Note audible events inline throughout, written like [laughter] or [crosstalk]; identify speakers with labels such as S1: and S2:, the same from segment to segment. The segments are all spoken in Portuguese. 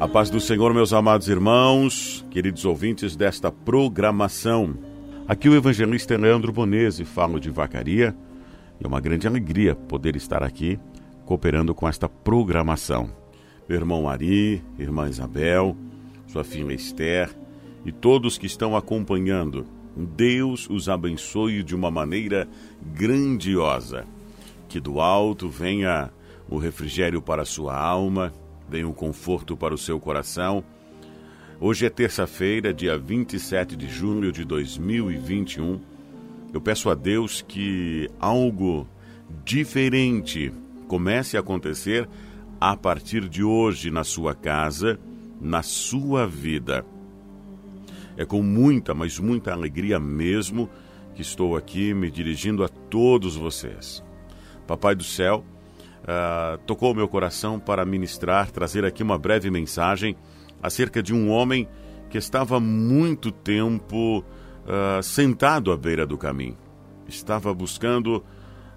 S1: A paz do Senhor, meus amados irmãos, queridos ouvintes desta programação. Aqui o evangelista Leandro Bonese fala de vacaria e é uma grande alegria poder estar aqui cooperando com esta programação. Meu irmão Ari, irmã Isabel, sua filha Esther e todos que estão acompanhando, Deus os abençoe de uma maneira grandiosa. Que do alto venha o refrigério para a sua alma venha um conforto para o seu coração. Hoje é terça-feira, dia 27 de junho de 2021. Eu peço a Deus que algo diferente comece a acontecer a partir de hoje na sua casa, na sua vida. É com muita, mas muita alegria mesmo que estou aqui me dirigindo a todos vocês. Papai do céu, uh, tocou meu coração para ministrar, trazer aqui uma breve mensagem acerca de um homem que estava muito tempo uh, sentado à beira do caminho. Estava buscando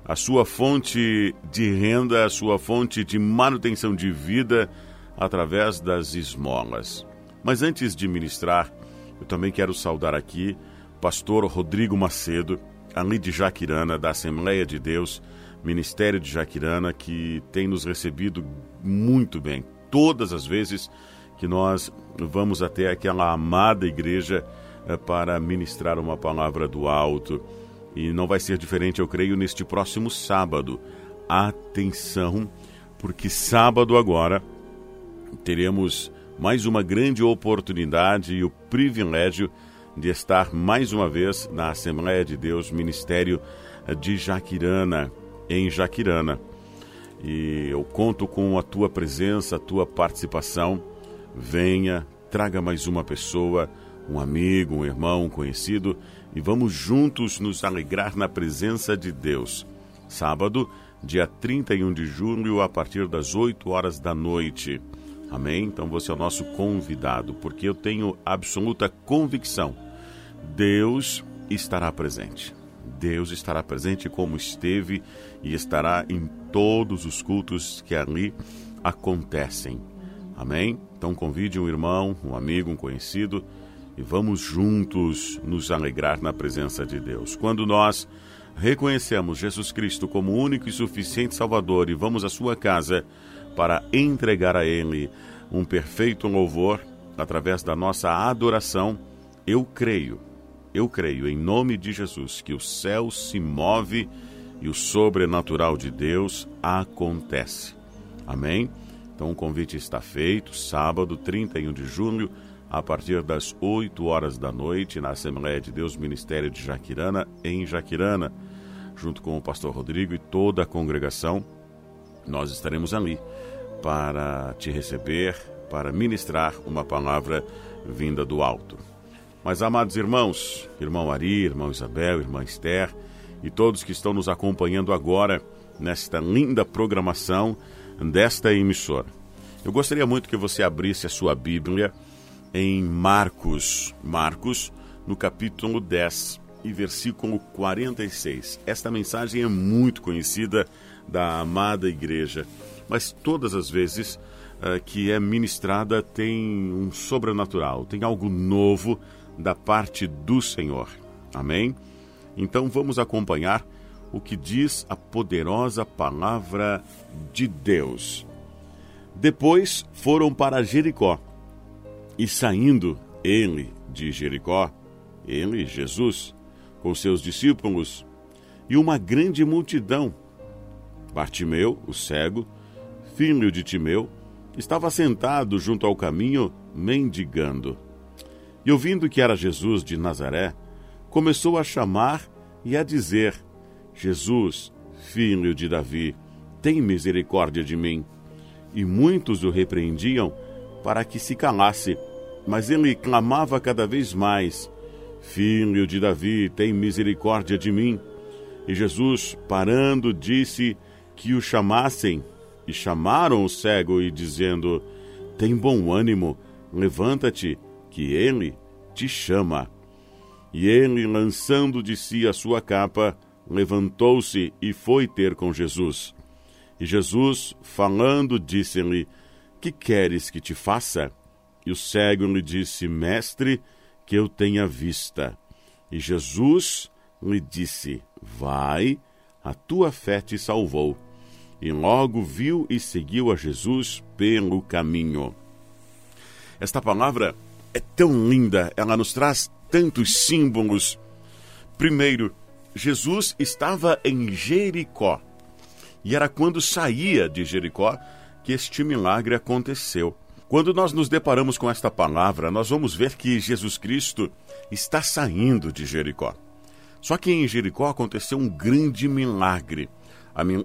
S1: a sua fonte de renda, a sua fonte de manutenção de vida através das esmolas. Mas antes de ministrar, eu também quero saudar aqui o pastor Rodrigo Macedo, ali de Jaquirana, da Assembleia de Deus, Ministério de Jaquirana, que tem nos recebido muito bem. Todas as vezes que nós vamos até aquela amada igreja eh, para ministrar uma palavra do alto. E não vai ser diferente, eu creio, neste próximo sábado. Atenção, porque sábado agora teremos mais uma grande oportunidade e o privilégio de estar mais uma vez na Assembleia de Deus, Ministério de Jaquirana em Jaquirana. E eu conto com a tua presença, a tua participação. Venha, traga mais uma pessoa, um amigo, um irmão, um conhecido, e vamos juntos nos alegrar na presença de Deus. Sábado, dia 31 de julho, a partir das 8 horas da noite. Amém? Então você é o nosso convidado, porque eu tenho absoluta convicção. Deus estará presente. Deus estará presente como esteve e estará em todos os cultos que ali acontecem. Amém? Então convide um irmão, um amigo, um conhecido e vamos juntos nos alegrar na presença de Deus. Quando nós reconhecemos Jesus Cristo como único e suficiente Salvador e vamos à sua casa para entregar a Ele um perfeito louvor através da nossa adoração, eu creio eu creio, em nome de Jesus, que o céu se move e o sobrenatural de Deus acontece. Amém? Então o convite está feito, sábado 31 de julho, a partir das 8 horas da noite, na Assembleia de Deus Ministério de Jaquirana, em Jaquirana, junto com o pastor Rodrigo e toda a congregação. Nós estaremos ali para te receber, para ministrar uma palavra vinda do alto. Mas, amados irmãos, irmão Ari, irmão Isabel, irmã Esther e todos que estão nos acompanhando agora nesta linda programação desta emissora, eu gostaria muito que você abrisse a sua Bíblia em Marcos, Marcos, no capítulo 10 e versículo 46. Esta mensagem é muito conhecida da amada igreja, mas todas as vezes que é ministrada tem um sobrenatural, tem algo novo da parte do Senhor. Amém? Então vamos acompanhar o que diz a poderosa palavra de Deus. Depois foram para Jericó. E saindo ele de Jericó, ele, Jesus, com seus discípulos e uma grande multidão, Bartimeu, o cego, filho de Timeu, estava sentado junto ao caminho, mendigando. E ouvindo que era Jesus de Nazaré, começou a chamar e a dizer: Jesus, filho de Davi, tem misericórdia de mim. E muitos o repreendiam para que se calasse, mas ele clamava cada vez mais: Filho de Davi, tem misericórdia de mim. E Jesus, parando, disse que o chamassem. E chamaram o cego e dizendo: Tem bom ânimo, levanta-te que ele te chama. E ele, lançando de si a sua capa, levantou-se e foi ter com Jesus. E Jesus, falando, disse-lhe: Que queres que te faça? E o cego lhe disse: Mestre, que eu tenha vista. E Jesus lhe disse: Vai, a tua fé te salvou. E logo viu e seguiu a Jesus pelo caminho. Esta palavra é tão linda, ela nos traz tantos símbolos. Primeiro, Jesus estava em Jericó. E era quando saía de Jericó que este milagre aconteceu. Quando nós nos deparamos com esta palavra, nós vamos ver que Jesus Cristo está saindo de Jericó. Só que em Jericó aconteceu um grande milagre.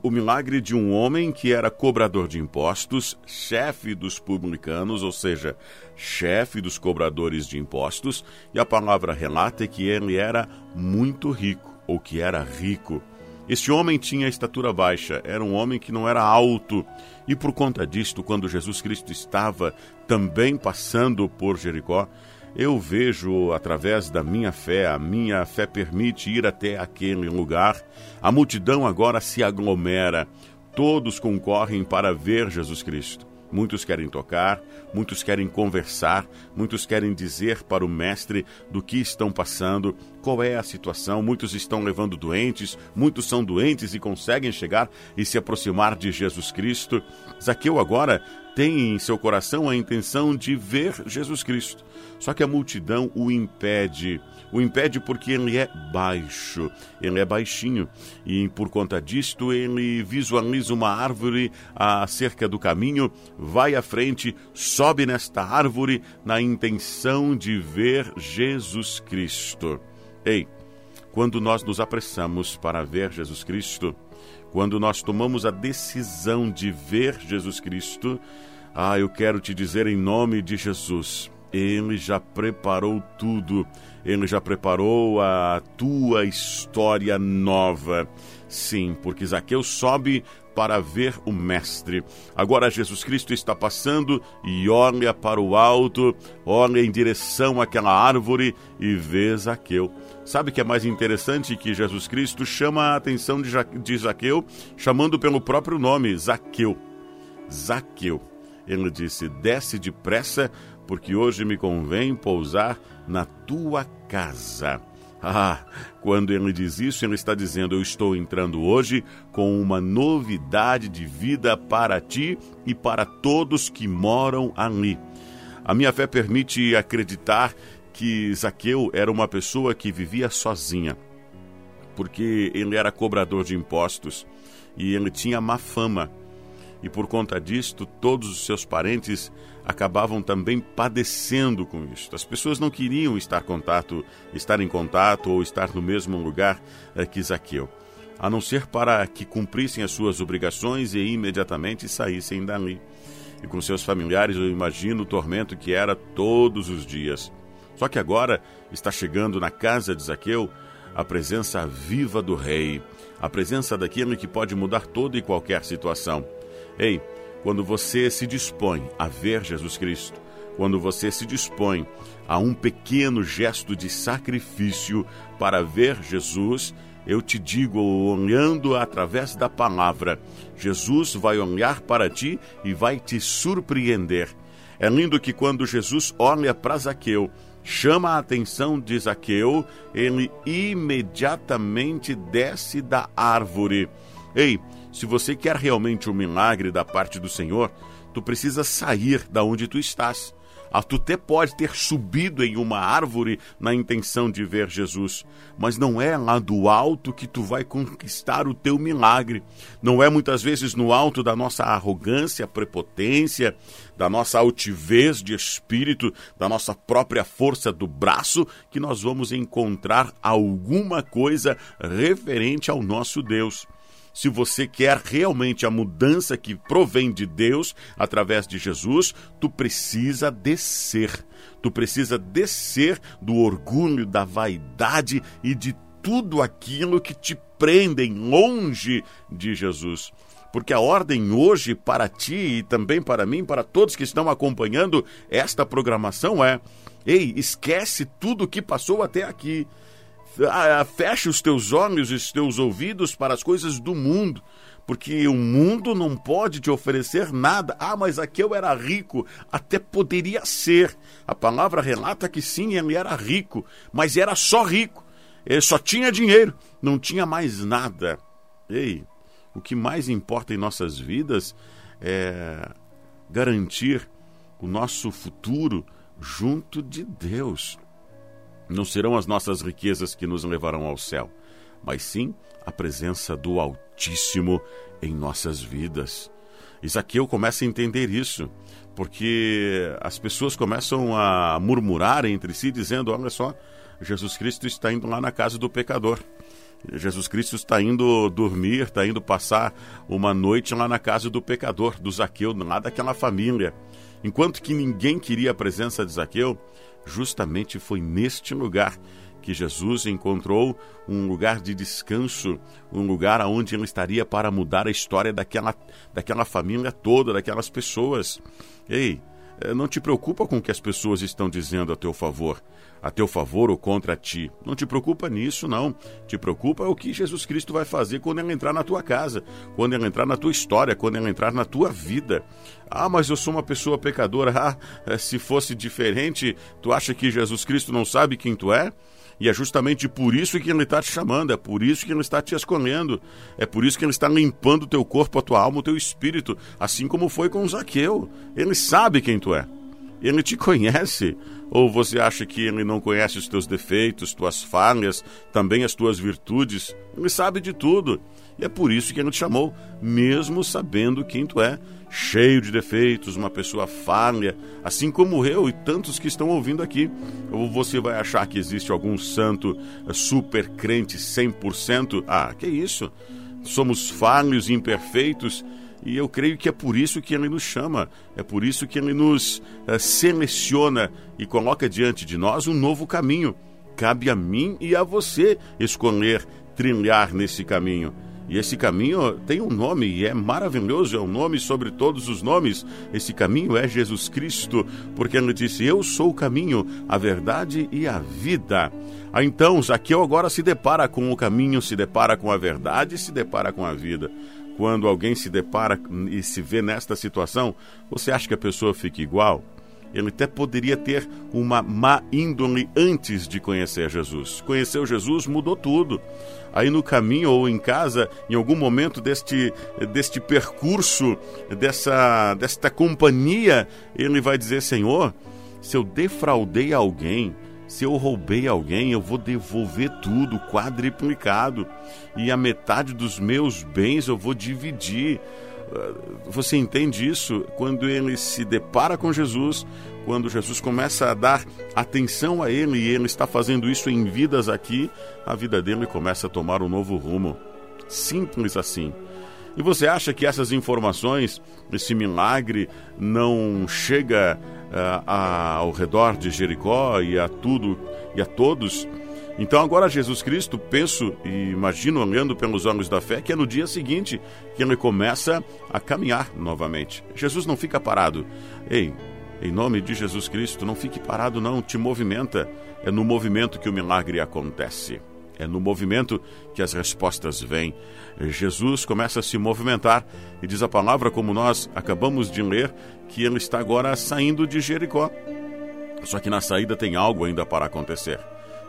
S1: O milagre de um homem que era cobrador de impostos, chefe dos publicanos, ou seja, chefe dos cobradores de impostos, e a palavra relata que ele era muito rico, ou que era rico. Este homem tinha estatura baixa, era um homem que não era alto, e por conta disto, quando Jesus Cristo estava também passando por Jericó, eu vejo através da minha fé, a minha fé permite ir até aquele lugar. A multidão agora se aglomera, todos concorrem para ver Jesus Cristo. Muitos querem tocar, muitos querem conversar, muitos querem dizer para o Mestre do que estão passando, qual é a situação. Muitos estão levando doentes, muitos são doentes e conseguem chegar e se aproximar de Jesus Cristo. Zaqueu agora tem em seu coração a intenção de ver Jesus Cristo. Só que a multidão o impede. O impede porque ele é baixo, ele é baixinho. E por conta disto, ele visualiza uma árvore acerca do caminho, vai à frente, sobe nesta árvore na intenção de ver Jesus Cristo. Ei, quando nós nos apressamos para ver Jesus Cristo, quando nós tomamos a decisão de ver Jesus Cristo, ah, eu quero te dizer em nome de Jesus, ele já preparou tudo, ele já preparou a tua história nova. Sim, porque Zaqueu sobe para ver o Mestre. Agora Jesus Cristo está passando e olha para o alto, olha em direção àquela árvore e vê Zaqueu. Sabe que é mais interessante que Jesus Cristo chama a atenção de Zaqueu, chamando pelo próprio nome, Zaqueu. Zaqueu. Ele disse: Desce depressa, porque hoje me convém pousar na tua casa. Ah, quando ele diz isso, ele está dizendo: Eu estou entrando hoje com uma novidade de vida para ti e para todos que moram ali. A minha fé permite acreditar que Zaqueu era uma pessoa que vivia sozinha, porque ele era cobrador de impostos e ele tinha má fama. E por conta disto, todos os seus parentes acabavam também padecendo com isso. As pessoas não queriam estar, contato, estar em contato ou estar no mesmo lugar eh, que Zaqueu, a não ser para que cumprissem as suas obrigações e imediatamente saíssem dali. E com seus familiares, eu imagino o tormento que era todos os dias. Só que agora está chegando na casa de Zaqueu a presença viva do Rei, a presença daquele que pode mudar toda e qualquer situação. Ei, quando você se dispõe a ver Jesus Cristo, quando você se dispõe a um pequeno gesto de sacrifício para ver Jesus, eu te digo, olhando através da palavra, Jesus vai olhar para ti e vai te surpreender. É lindo que quando Jesus olha para Zaqueu, chama a atenção de Zaqueu, ele imediatamente desce da árvore. Ei, se você quer realmente um milagre da parte do Senhor, tu precisa sair da onde tu estás. Ah, tu até pode ter subido em uma árvore na intenção de ver Jesus, mas não é lá do alto que tu vai conquistar o teu milagre. Não é muitas vezes no alto da nossa arrogância, prepotência, da nossa altivez de espírito, da nossa própria força do braço, que nós vamos encontrar alguma coisa referente ao nosso Deus se você quer realmente a mudança que provém de Deus através de Jesus, tu precisa descer. Tu precisa descer do orgulho, da vaidade e de tudo aquilo que te prendem longe de Jesus. Porque a ordem hoje para ti e também para mim, para todos que estão acompanhando esta programação é: ei, esquece tudo o que passou até aqui fecha os teus olhos e os teus ouvidos para as coisas do mundo porque o mundo não pode te oferecer nada. Ah, mas Zaqueu era rico. Até poderia ser. A palavra relata que sim, ele era rico, mas era só rico. Ele só tinha dinheiro, não tinha mais nada. Ei, o que mais importa em nossas vidas é garantir o nosso futuro junto de Deus. Não serão as nossas riquezas que nos levarão ao céu, mas sim a presença do Altíssimo em nossas vidas. Isaqueu começa a entender isso, porque as pessoas começam a murmurar entre si, dizendo: Olha só, Jesus Cristo está indo lá na casa do pecador. Jesus Cristo está indo dormir, está indo passar uma noite lá na casa do pecador, do Zaqueu, lá daquela família. Enquanto que ninguém queria a presença de Zaqueu, justamente foi neste lugar que Jesus encontrou um lugar de descanso, um lugar onde ele estaria para mudar a história daquela, daquela família toda, daquelas pessoas. Ei, eh, não te preocupa com o que as pessoas estão dizendo a teu favor, a teu favor ou contra ti. Não te preocupa nisso, não. Te preocupa o que Jesus Cristo vai fazer quando ele entrar na tua casa, quando ele entrar na tua história, quando ele entrar na tua vida. Ah, mas eu sou uma pessoa pecadora. [laughs] Ah, se fosse diferente, tu acha que Jesus Cristo não sabe quem tu é? E é justamente por isso que Ele está te chamando, é por isso que Ele está te escolhendo, é por isso que Ele está limpando o teu corpo, a tua alma, o teu espírito, assim como foi com Zaqueu. Ele sabe quem tu é, Ele te conhece. Ou você acha que Ele não conhece os teus defeitos, tuas falhas, também as tuas virtudes? Ele sabe de tudo. E é por isso que Ele te chamou, mesmo sabendo quem tu é cheio de defeitos, uma pessoa falha, assim como eu e tantos que estão ouvindo aqui. Ou você vai achar que existe algum santo eh, super crente 100%? Ah, que isso? Somos falhos, imperfeitos, e eu creio que é por isso que ele nos chama, é por isso que ele nos uh, seleciona e coloca diante de nós um novo caminho. Cabe a mim e a você escolher trilhar nesse caminho. E esse caminho tem um nome e é maravilhoso, é um nome sobre todos os nomes. Esse caminho é Jesus Cristo, porque ele disse: Eu sou o caminho, a verdade e a vida. Ah, então, Zaqueu agora se depara com o caminho, se depara com a verdade, se depara com a vida. Quando alguém se depara e se vê nesta situação, você acha que a pessoa fica igual? Ele até poderia ter uma má índole antes de conhecer Jesus. Conheceu Jesus, mudou tudo. Aí no caminho ou em casa, em algum momento deste, deste percurso, dessa, desta companhia, ele vai dizer: Senhor, se eu defraudei alguém, se eu roubei alguém, eu vou devolver tudo quadriplicado. E a metade dos meus bens eu vou dividir. Ah, você entende isso quando ele se depara com Jesus, quando Jesus começa a dar atenção a ele e ele está fazendo isso em vidas aqui, a vida dele começa a tomar um novo rumo. Simples assim. E você acha que essas informações, esse milagre, não chega uh, a, ao redor de Jericó e a tudo e a todos? Então agora Jesus Cristo, penso e imagino olhando pelos olhos da fé, que é no dia seguinte que ele começa a caminhar novamente. Jesus não fica parado. Ei, em nome de Jesus Cristo, não fique parado não, te movimenta. É no movimento que o milagre acontece. É no movimento que as respostas vêm. Jesus começa a se movimentar e diz a palavra, como nós acabamos de ler, que ele está agora saindo de Jericó. Só que na saída tem algo ainda para acontecer.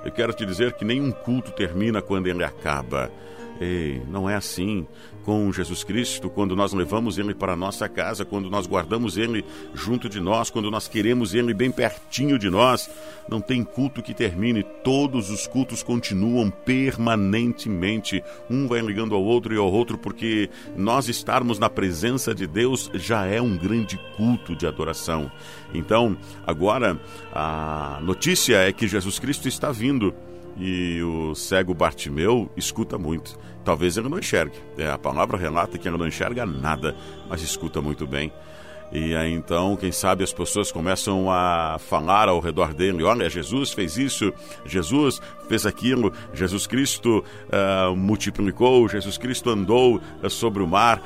S1: Eu quero te dizer que nenhum culto termina quando ele acaba. Ei, não é assim com Jesus Cristo, quando nós levamos Ele para a nossa casa, quando nós guardamos Ele junto de nós, quando nós queremos Ele bem pertinho de nós. Não tem culto que termine, todos os cultos continuam permanentemente. Um vai ligando ao outro e ao outro, porque nós estarmos na presença de Deus já é um grande culto de adoração. Então, agora, a notícia é que Jesus Cristo está vindo e o cego Bartimeu escuta muito. Talvez ele não enxergue. É, a palavra relata que ele não enxerga nada, mas escuta muito bem. E aí então, quem sabe as pessoas começam a falar ao redor dele: olha, Jesus fez isso, Jesus fez aquilo, Jesus Cristo uh, multiplicou, Jesus Cristo andou uh, sobre o mar.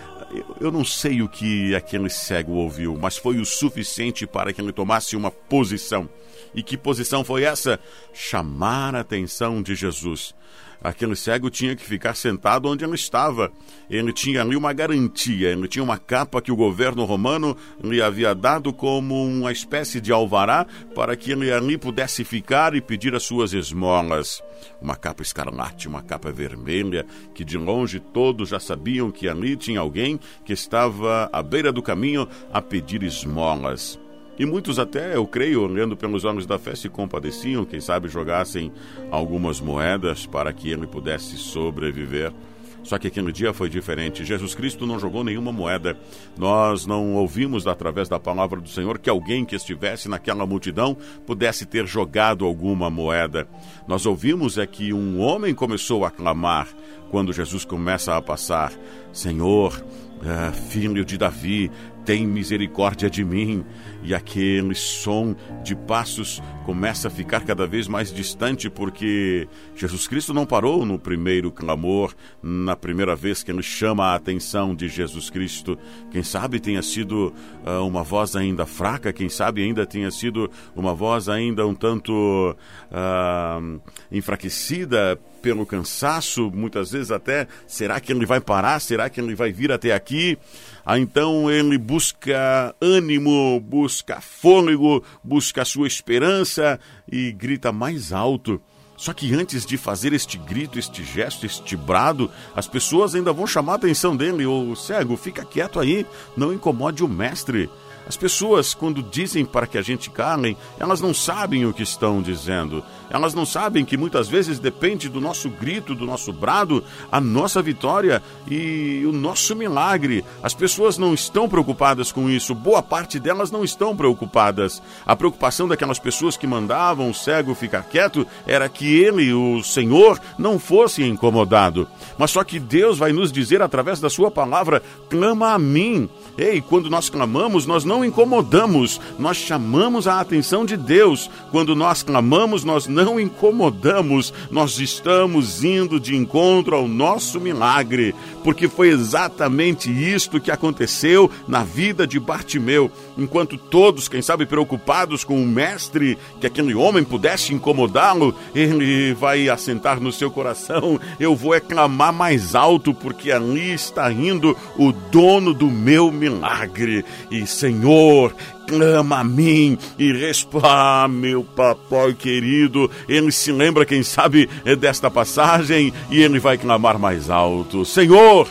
S1: Eu, não sei o que aquele cego ouviu, mas foi o suficiente para que ele tomasse uma posição. E que posição foi essa? Chamar a atenção de Jesus aquele cego tinha que ficar sentado onde ele estava. Ele tinha ali uma garantia, ele tinha uma capa que o governo romano lhe havia dado como uma espécie de alvará para que ele ali pudesse ficar e pedir as suas esmolas. Uma capa escarlate, uma capa vermelha, que de longe todos já sabiam que ali tinha alguém que estava à beira do caminho a pedir esmolas. E muitos até, eu creio, olhando pelos olhos da fé, se compadeciam, quem sabe jogassem algumas moedas para que ele pudesse sobreviver. Só que aquele dia foi diferente. Jesus Cristo não jogou nenhuma moeda. Nós não ouvimos através da palavra do Senhor que alguém que estivesse naquela multidão pudesse ter jogado alguma moeda. Nós ouvimos é que um homem começou a clamar quando Jesus começa a passar: Senhor, ah, filho de Davi, tem misericórdia de mim. E aquele som de passos começa a ficar cada vez mais distante, porque Jesus Cristo não parou no primeiro clamor, na primeira vez que ele chama a atenção de Jesus Cristo. Quem sabe tenha sido uh, uma voz ainda fraca, quem sabe ainda tenha sido uma voz ainda um tanto uh, enfraquecida pelo cansaço, muitas vezes até, será que ele vai parar? Será que ele vai vir até aqui? Ah, então ele busca ânimo, busca fôlego, busca sua esperança e grita mais alto. Só que antes de fazer este grito, este gesto, este brado, as pessoas ainda vão chamar a atenção dele. Ô cego, fica quieto aí, não incomode o mestre. As pessoas, quando dizem para que a gente cale, elas não sabem o que estão dizendo. Elas não sabem que muitas vezes depende do nosso grito, do nosso brado, a nossa vitória e o nosso milagre. As pessoas não estão preocupadas com isso. Boa parte delas não estão preocupadas. A preocupação daquelas pessoas que mandavam o cego ficar quieto era que ele, o Senhor, não fosse incomodado. Mas só que Deus vai nos dizer através da sua palavra: clama a mim. Ei, quando nós clamamos, nós não incomodamos, nós chamamos a atenção de Deus. Quando nós clamamos, nós não incomodamos, nós estamos indo de encontro ao nosso milagre, porque foi exatamente isto que aconteceu na vida de Bartimeu. Enquanto todos, quem sabe, preocupados com o mestre, que aquele homem pudesse incomodá-lo, ele vai assentar no seu coração: eu vou clamar mais alto, porque ali está indo o dono do meu milagre. E Senhor, clama a mim e responda, ah, meu papai querido. Ele se lembra, quem sabe, é desta passagem e ele vai clamar mais alto: Senhor,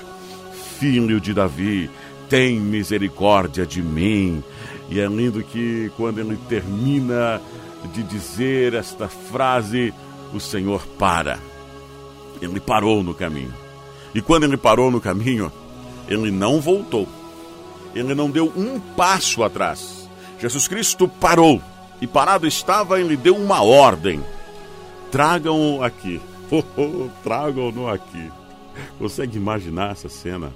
S1: filho de Davi, tem misericórdia de mim. E é lindo que quando ele termina de dizer esta frase, o Senhor para. Ele parou no caminho. E quando ele parou no caminho, ele não voltou. Ele não deu um passo atrás. Jesus Cristo parou. E parado estava, ele deu uma ordem: tragam-o aqui. [laughs] Oh, oh, tragam-no aqui. Consegue imaginar essa cena?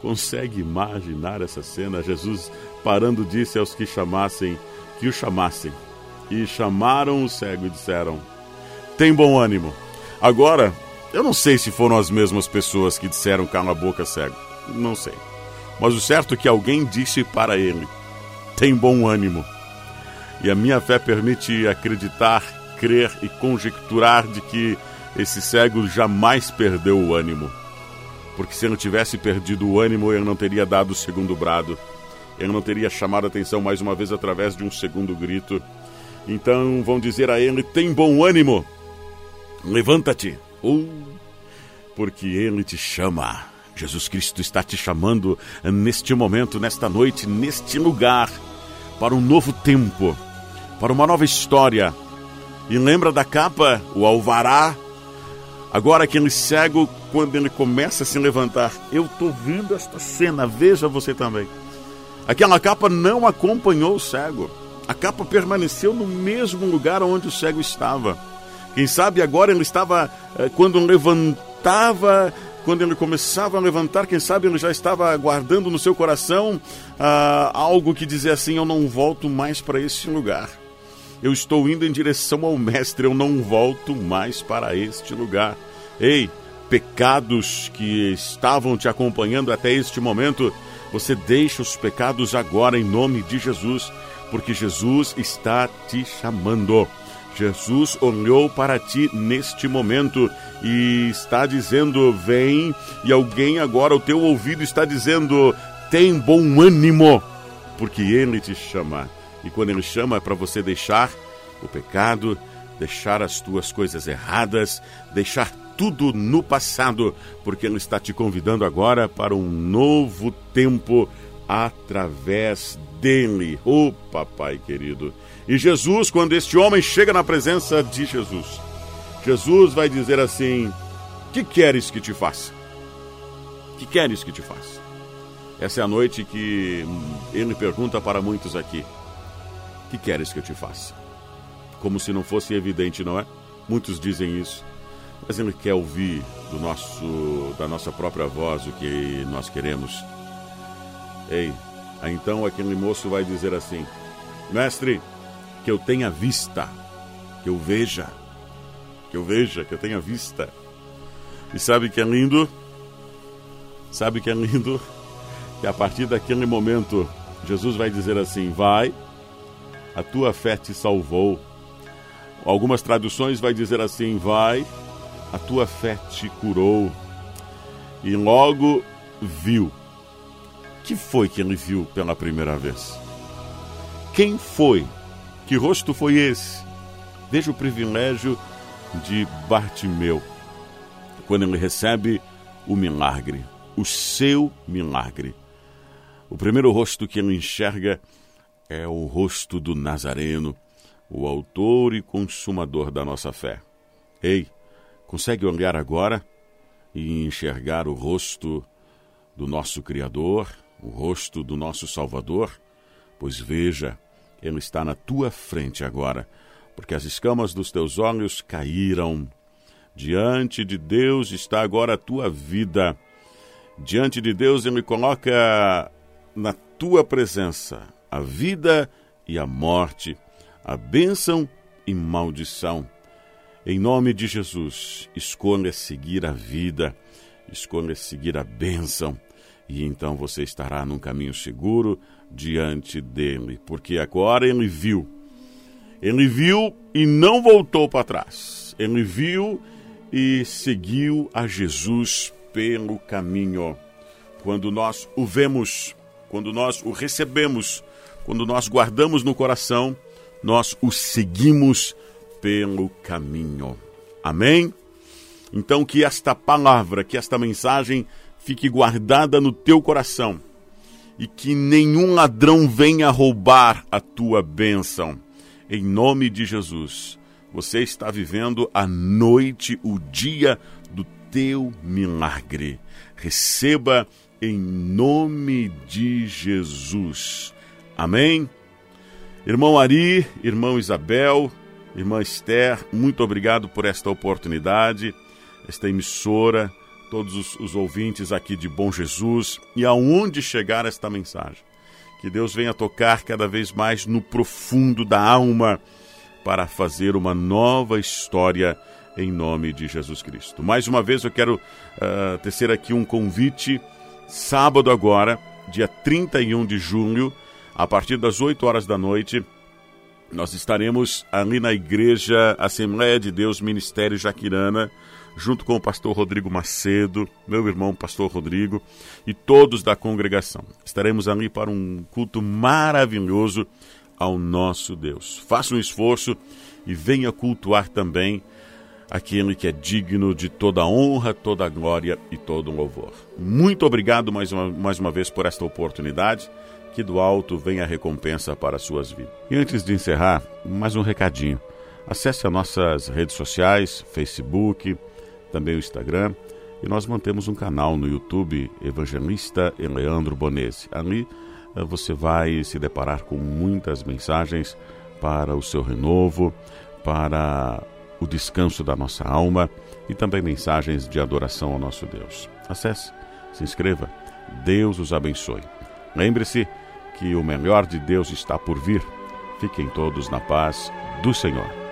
S1: Consegue imaginar essa cena? Jesus parando disse aos que chamassem, que o chamassem. E chamaram o cego e disseram: Tem bom ânimo. Agora, eu não sei se foram as mesmas pessoas que disseram cala a boca cego. Não sei. Mas o certo é que alguém disse para ele: Tem bom ânimo. E a minha fé permite acreditar, crer e conjecturar de que esse cego jamais perdeu o ânimo. Porque se ele tivesse perdido o ânimo, ele não teria dado o segundo brado. Ele não teria chamado atenção mais uma vez através de um segundo grito. Então vão dizer a ele: tem bom ânimo, levanta-te. Uh, porque ele te chama. Jesus Cristo está te chamando neste momento, nesta noite, neste lugar, para um novo tempo, para uma nova história. E lembra da capa, o alvará? Agora aquele cego, quando ele começa a se levantar, eu estou vendo esta cena, veja você também. Aquela capa não acompanhou o cego. A capa permaneceu no mesmo lugar onde o cego estava. Quem sabe agora ele estava, eh, quando levantava, quando ele começava a levantar, quem sabe ele já estava guardando no seu coração ah, algo que dizia assim: Eu não volto mais para este lugar. Eu estou indo em direção ao Mestre, eu não volto mais para este lugar. Ei, pecados que estavam te acompanhando até este momento, você deixa os pecados agora em nome de Jesus, porque Jesus está te chamando. Jesus olhou para ti neste momento e está dizendo: Vem, e alguém agora, o teu ouvido está dizendo: Tem bom ânimo, porque Ele te chama. E quando Ele chama é para você deixar o pecado, deixar as tuas coisas erradas, deixar tudo no passado, porque Ele está te convidando agora para um novo tempo através dele. Ô oh, papai querido. E Jesus, quando este homem chega na presença de Jesus, Jesus vai dizer assim: Que queres que te faça? Que queres que te faça? Essa é a noite que ele pergunta para muitos aqui: Que queres que eu te faça? Como se não fosse evidente, não é? Muitos dizem isso, mas ele quer ouvir do nosso, da nossa própria voz o que nós queremos. Ei, então aquele moço vai dizer assim: Mestre, que eu tenha vista, que eu veja, que eu veja, que eu tenha vista. E sabe que é lindo? Sabe que é lindo? Que a partir daquele momento, Jesus vai dizer assim: Vai, a tua fé te salvou. Algumas traduções vai dizer assim: Vai, a tua fé te curou. E logo viu. Que foi que ele viu pela primeira vez? Quem foi que rosto foi esse? Veja o privilégio de Bartimeu, quando ele recebe o milagre, o seu milagre. O primeiro rosto que ele enxerga é o rosto do Nazareno, o autor e consumador da nossa fé. Ei, consegue olhar agora e enxergar o rosto do nosso Criador, o rosto do nosso Salvador? Pois veja, ele está na tua frente agora, porque as escamas dos teus olhos caíram. Diante de Deus está agora a tua vida. Diante de Deus, Ele coloca na tua presença a vida e a morte, a bênção e maldição. Em nome de Jesus, escolha seguir a vida, escolha seguir a bênção, e então você estará num caminho seguro, diante dele, porque agora ele viu. Ele viu e não voltou para trás. Ele viu e seguiu a Jesus pelo caminho. Quando nós o vemos, quando nós o recebemos, quando nós guardamos no coração, nós o seguimos pelo caminho. Amém? Então que esta palavra, que esta mensagem fique guardada no teu coração e que nenhum ladrão venha roubar a tua bênção. Em nome de Jesus, você está vivendo a noite, o dia do teu milagre. Receba em nome de Jesus. Amém? Irmão Ari, irmão Isabel, irmã Esther, muito obrigado por esta oportunidade, esta emissora todos os, os ouvintes aqui de Bom Jesus e aonde chegar esta mensagem. Que Deus venha tocar cada vez mais no profundo da alma para fazer uma nova história em nome de Jesus Cristo. Mais uma vez eu quero uh, tecer aqui um convite. Sábado agora, dia 31 de junho, a partir das 8 horas da noite, nós estaremos ali na Igreja Assembleia de Deus Ministério Jaquirana, junto com o pastor Rodrigo Macedo, meu irmão pastor Rodrigo e todos da congregação. Estaremos ali para um culto maravilhoso ao nosso Deus. Faça um esforço e venha cultuar também aquele que é digno de toda honra, toda glória e todo louvor. Muito obrigado mais uma, mais uma vez por esta oportunidade. Que do alto venha a recompensa para as suas vidas. E antes de encerrar, mais um recadinho. Acesse as nossas redes sociais, Facebook, também o Instagram. E nós mantemos um canal no YouTube, Evangelista Eleandro Bonese. Ali eh, você vai se deparar com muitas mensagens para o seu renovo, para o descanso da nossa alma e também mensagens de adoração ao nosso Deus. Acesse, se inscreva. Deus os abençoe. Lembre-se que o melhor de Deus está por vir. Fiquem todos na paz do Senhor.